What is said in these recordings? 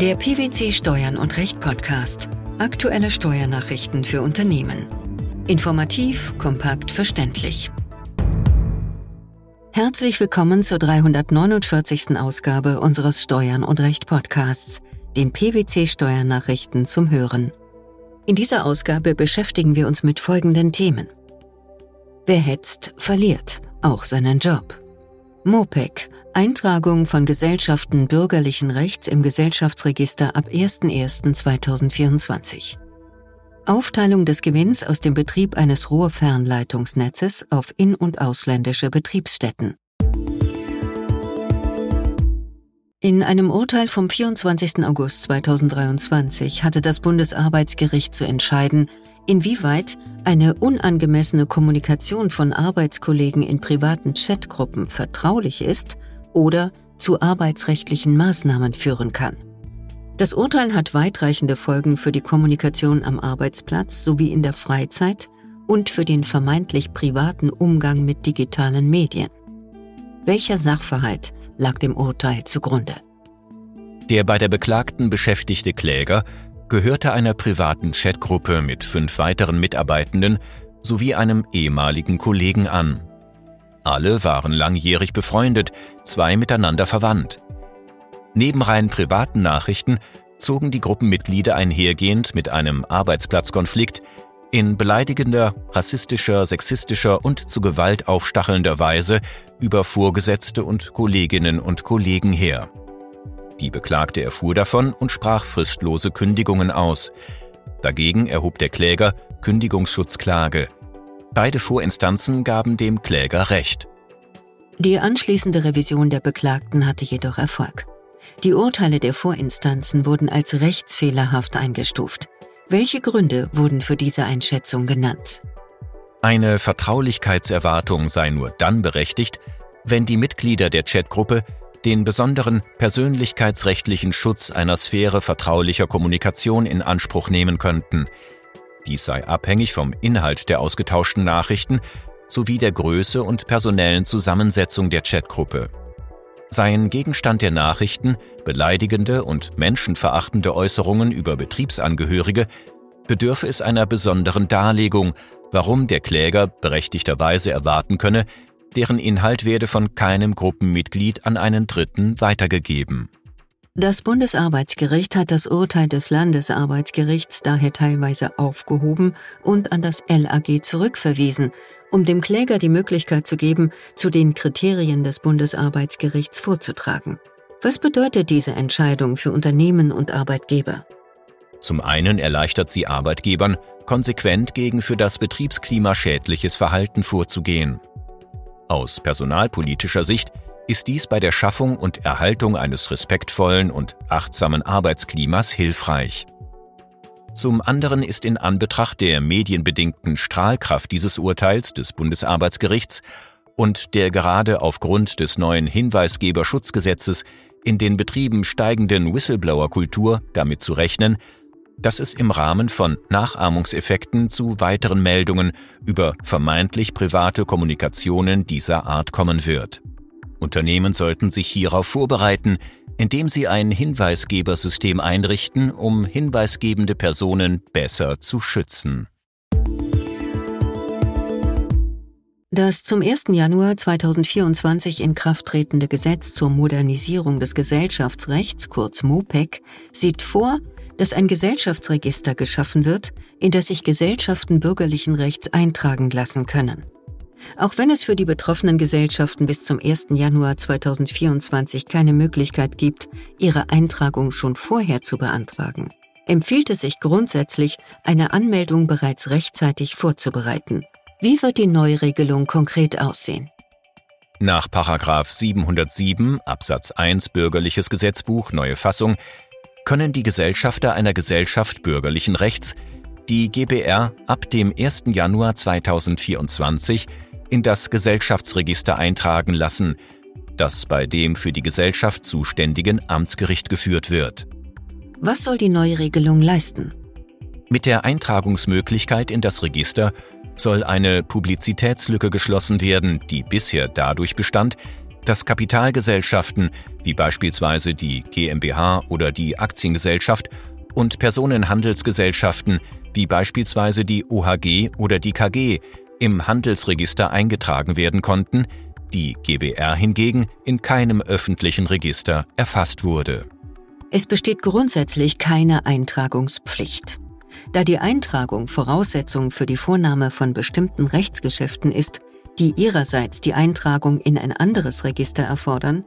Der PwC Steuern und Recht Podcast. Aktuelle Steuernachrichten für Unternehmen. Informativ, kompakt, verständlich. Herzlich willkommen zur 349. Ausgabe unseres Steuern und Recht Podcasts, den PwC Steuernachrichten zum Hören. In dieser Ausgabe beschäftigen wir uns mit folgenden Themen. Wer hetzt, verliert auch seinen Job. MOPEC, Eintragung von Gesellschaften bürgerlichen Rechts im Gesellschaftsregister ab 01.01.2024. Aufteilung des Gewinns aus dem Betrieb eines Rohrfernleitungsnetzes auf in- und ausländische Betriebsstätten. In einem Urteil vom 24. August 2023 hatte das Bundesarbeitsgericht zu entscheiden, inwieweit eine unangemessene Kommunikation von Arbeitskollegen in privaten Chatgruppen vertraulich ist oder zu arbeitsrechtlichen Maßnahmen führen kann. Das Urteil hat weitreichende Folgen für die Kommunikation am Arbeitsplatz sowie in der Freizeit und für den vermeintlich privaten Umgang mit digitalen Medien. Welcher Sachverhalt lag dem Urteil zugrunde? Der bei der Beklagten beschäftigte Kläger gehörte einer privaten Chatgruppe mit fünf weiteren Mitarbeitenden sowie einem ehemaligen Kollegen an. Alle waren langjährig befreundet, zwei miteinander verwandt. Neben rein privaten Nachrichten zogen die Gruppenmitglieder einhergehend mit einem Arbeitsplatzkonflikt in beleidigender, rassistischer, sexistischer und zu Gewalt aufstachelnder Weise über Vorgesetzte und Kolleginnen und Kollegen her. Die Beklagte erfuhr davon und sprach fristlose Kündigungen aus. Dagegen erhob der Kläger Kündigungsschutzklage. Beide Vorinstanzen gaben dem Kläger Recht. Die anschließende Revision der Beklagten hatte jedoch Erfolg. Die Urteile der Vorinstanzen wurden als rechtsfehlerhaft eingestuft. Welche Gründe wurden für diese Einschätzung genannt? Eine Vertraulichkeitserwartung sei nur dann berechtigt, wenn die Mitglieder der Chatgruppe den besonderen persönlichkeitsrechtlichen Schutz einer Sphäre vertraulicher Kommunikation in Anspruch nehmen könnten. Dies sei abhängig vom Inhalt der ausgetauschten Nachrichten sowie der Größe und personellen Zusammensetzung der Chatgruppe. Seien Gegenstand der Nachrichten beleidigende und menschenverachtende Äußerungen über Betriebsangehörige, bedürfe es einer besonderen Darlegung, warum der Kläger berechtigterweise erwarten könne, deren Inhalt werde von keinem Gruppenmitglied an einen Dritten weitergegeben. Das Bundesarbeitsgericht hat das Urteil des Landesarbeitsgerichts daher teilweise aufgehoben und an das LAG zurückverwiesen, um dem Kläger die Möglichkeit zu geben, zu den Kriterien des Bundesarbeitsgerichts vorzutragen. Was bedeutet diese Entscheidung für Unternehmen und Arbeitgeber? Zum einen erleichtert sie Arbeitgebern, konsequent gegen für das Betriebsklima schädliches Verhalten vorzugehen. Aus personalpolitischer Sicht ist dies bei der Schaffung und Erhaltung eines respektvollen und achtsamen Arbeitsklimas hilfreich. Zum anderen ist in Anbetracht der medienbedingten Strahlkraft dieses Urteils des Bundesarbeitsgerichts und der gerade aufgrund des neuen Hinweisgeberschutzgesetzes in den Betrieben steigenden Whistleblower-Kultur damit zu rechnen, dass es im Rahmen von Nachahmungseffekten zu weiteren Meldungen über vermeintlich private Kommunikationen dieser Art kommen wird. Unternehmen sollten sich hierauf vorbereiten, indem sie ein Hinweisgebersystem einrichten, um hinweisgebende Personen besser zu schützen. Das zum 1. Januar 2024 in Kraft tretende Gesetz zur Modernisierung des Gesellschaftsrechts, kurz MOPEC, sieht vor, dass ein Gesellschaftsregister geschaffen wird, in das sich Gesellschaften bürgerlichen Rechts eintragen lassen können. Auch wenn es für die betroffenen Gesellschaften bis zum 1. Januar 2024 keine Möglichkeit gibt, ihre Eintragung schon vorher zu beantragen, empfiehlt es sich grundsätzlich, eine Anmeldung bereits rechtzeitig vorzubereiten. Wie wird die Neuregelung konkret aussehen? Nach 707 Absatz 1 Bürgerliches Gesetzbuch Neue Fassung können die Gesellschafter einer Gesellschaft bürgerlichen Rechts die GBR ab dem 1. Januar 2024 in das Gesellschaftsregister eintragen lassen, das bei dem für die Gesellschaft zuständigen Amtsgericht geführt wird. Was soll die Neuregelung leisten? Mit der Eintragungsmöglichkeit in das Register soll eine Publizitätslücke geschlossen werden, die bisher dadurch bestand, dass Kapitalgesellschaften wie beispielsweise die GmbH oder die Aktiengesellschaft und Personenhandelsgesellschaften wie beispielsweise die OHG oder die KG im Handelsregister eingetragen werden konnten, die GBR hingegen in keinem öffentlichen Register erfasst wurde. Es besteht grundsätzlich keine Eintragungspflicht. Da die Eintragung Voraussetzung für die Vornahme von bestimmten Rechtsgeschäften ist, die ihrerseits die Eintragung in ein anderes Register erfordern,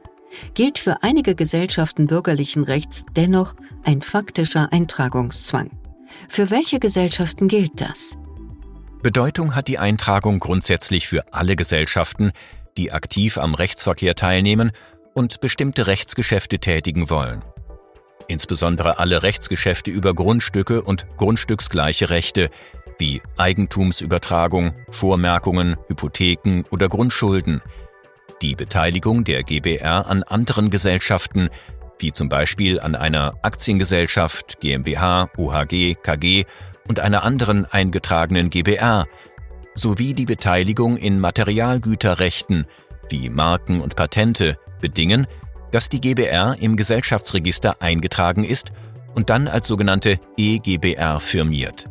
gilt für einige Gesellschaften bürgerlichen Rechts dennoch ein faktischer Eintragungszwang. Für welche Gesellschaften gilt das? Bedeutung hat die Eintragung grundsätzlich für alle Gesellschaften, die aktiv am Rechtsverkehr teilnehmen und bestimmte Rechtsgeschäfte tätigen wollen. Insbesondere alle Rechtsgeschäfte über Grundstücke und grundstücksgleiche Rechte wie Eigentumsübertragung, Vormerkungen, Hypotheken oder Grundschulden, die Beteiligung der GBR an anderen Gesellschaften, wie zum Beispiel an einer Aktiengesellschaft, GmbH, OHG, KG und einer anderen eingetragenen GBR, sowie die Beteiligung in Materialgüterrechten wie Marken und Patente bedingen, dass die GBR im Gesellschaftsregister eingetragen ist und dann als sogenannte EGBR firmiert.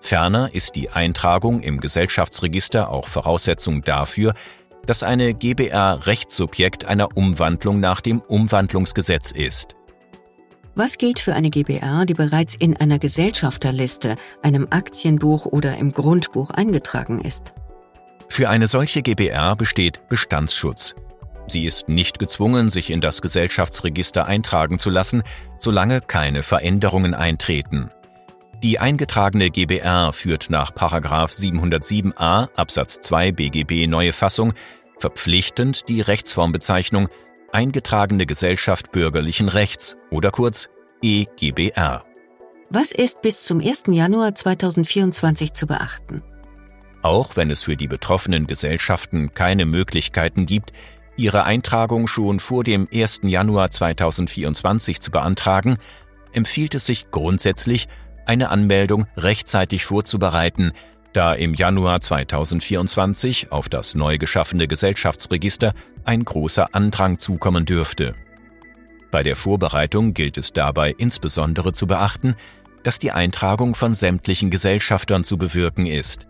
Ferner ist die Eintragung im Gesellschaftsregister auch Voraussetzung dafür, dass eine GBR Rechtssubjekt einer Umwandlung nach dem Umwandlungsgesetz ist. Was gilt für eine GBR, die bereits in einer Gesellschafterliste, einem Aktienbuch oder im Grundbuch eingetragen ist? Für eine solche GBR besteht Bestandsschutz. Sie ist nicht gezwungen, sich in das Gesellschaftsregister eintragen zu lassen, solange keine Veränderungen eintreten. Die eingetragene GBR führt nach 707a Absatz 2 BGB neue Fassung verpflichtend die Rechtsformbezeichnung eingetragene Gesellschaft bürgerlichen Rechts oder kurz EGBR. Was ist bis zum 1. Januar 2024 zu beachten? Auch wenn es für die betroffenen Gesellschaften keine Möglichkeiten gibt, ihre Eintragung schon vor dem 1. Januar 2024 zu beantragen, empfiehlt es sich grundsätzlich, eine Anmeldung rechtzeitig vorzubereiten, da im Januar 2024 auf das neu geschaffene Gesellschaftsregister ein großer Andrang zukommen dürfte. Bei der Vorbereitung gilt es dabei insbesondere zu beachten, dass die Eintragung von sämtlichen Gesellschaftern zu bewirken ist.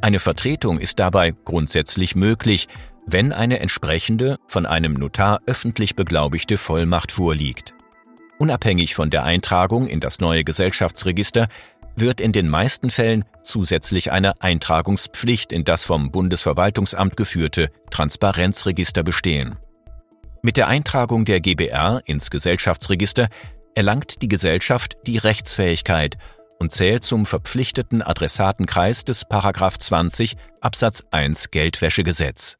Eine Vertretung ist dabei grundsätzlich möglich, wenn eine entsprechende, von einem Notar öffentlich beglaubigte Vollmacht vorliegt. Unabhängig von der Eintragung in das neue Gesellschaftsregister wird in den meisten Fällen zusätzlich eine Eintragungspflicht in das vom Bundesverwaltungsamt geführte Transparenzregister bestehen. Mit der Eintragung der GBR ins Gesellschaftsregister erlangt die Gesellschaft die Rechtsfähigkeit und zählt zum verpflichteten Adressatenkreis des 20 Absatz 1 Geldwäschegesetz.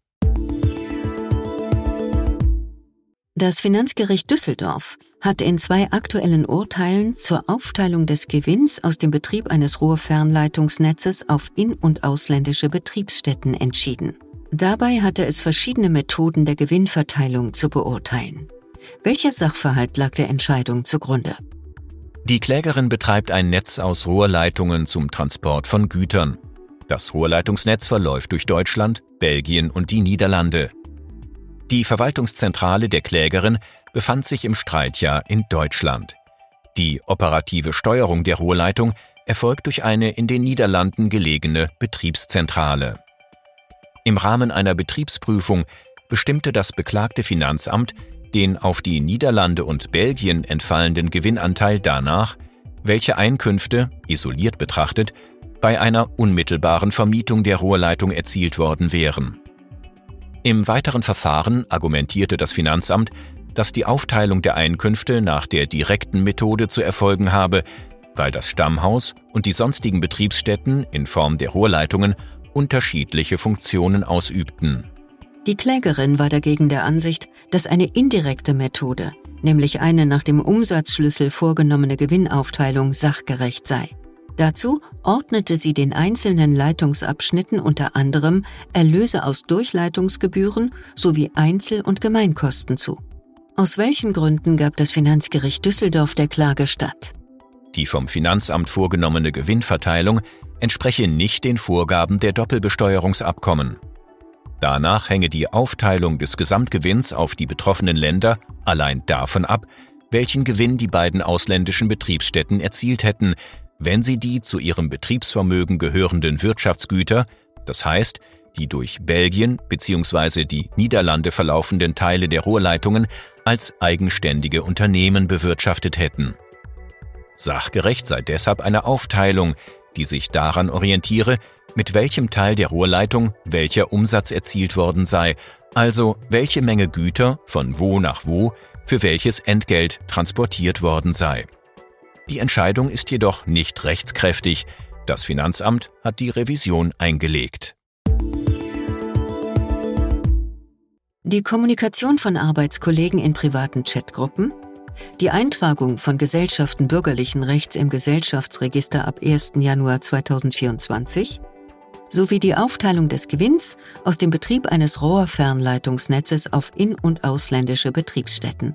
Das Finanzgericht Düsseldorf hat in zwei aktuellen Urteilen zur Aufteilung des Gewinns aus dem Betrieb eines Rohrfernleitungsnetzes auf in- und ausländische Betriebsstätten entschieden. Dabei hatte es verschiedene Methoden der Gewinnverteilung zu beurteilen. Welcher Sachverhalt lag der Entscheidung zugrunde? Die Klägerin betreibt ein Netz aus Rohrleitungen zum Transport von Gütern. Das Rohrleitungsnetz verläuft durch Deutschland, Belgien und die Niederlande. Die Verwaltungszentrale der Klägerin befand sich im Streitjahr in Deutschland. Die operative Steuerung der Rohrleitung erfolgt durch eine in den Niederlanden gelegene Betriebszentrale. Im Rahmen einer Betriebsprüfung bestimmte das beklagte Finanzamt den auf die Niederlande und Belgien entfallenden Gewinnanteil danach, welche Einkünfte, isoliert betrachtet, bei einer unmittelbaren Vermietung der Rohrleitung erzielt worden wären. Im weiteren Verfahren argumentierte das Finanzamt, dass die Aufteilung der Einkünfte nach der direkten Methode zu erfolgen habe, weil das Stammhaus und die sonstigen Betriebsstätten in Form der Rohrleitungen unterschiedliche Funktionen ausübten. Die Klägerin war dagegen der Ansicht, dass eine indirekte Methode, nämlich eine nach dem Umsatzschlüssel vorgenommene Gewinnaufteilung, sachgerecht sei. Dazu ordnete sie den einzelnen Leitungsabschnitten unter anderem Erlöse aus Durchleitungsgebühren sowie Einzel- und Gemeinkosten zu. Aus welchen Gründen gab das Finanzgericht Düsseldorf der Klage statt? Die vom Finanzamt vorgenommene Gewinnverteilung entspreche nicht den Vorgaben der Doppelbesteuerungsabkommen. Danach hänge die Aufteilung des Gesamtgewinns auf die betroffenen Länder allein davon ab, welchen Gewinn die beiden ausländischen Betriebsstätten erzielt hätten, wenn sie die zu ihrem Betriebsvermögen gehörenden Wirtschaftsgüter, das heißt die durch Belgien bzw. die Niederlande verlaufenden Teile der Rohrleitungen, als eigenständige Unternehmen bewirtschaftet hätten. Sachgerecht sei deshalb eine Aufteilung, die sich daran orientiere, mit welchem Teil der Rohrleitung welcher Umsatz erzielt worden sei, also welche Menge Güter von wo nach wo für welches Entgelt transportiert worden sei. Die Entscheidung ist jedoch nicht rechtskräftig. Das Finanzamt hat die Revision eingelegt. Die Kommunikation von Arbeitskollegen in privaten Chatgruppen, die Eintragung von Gesellschaften bürgerlichen Rechts im Gesellschaftsregister ab 1. Januar 2024 sowie die Aufteilung des Gewinns aus dem Betrieb eines Rohrfernleitungsnetzes auf in- und ausländische Betriebsstätten.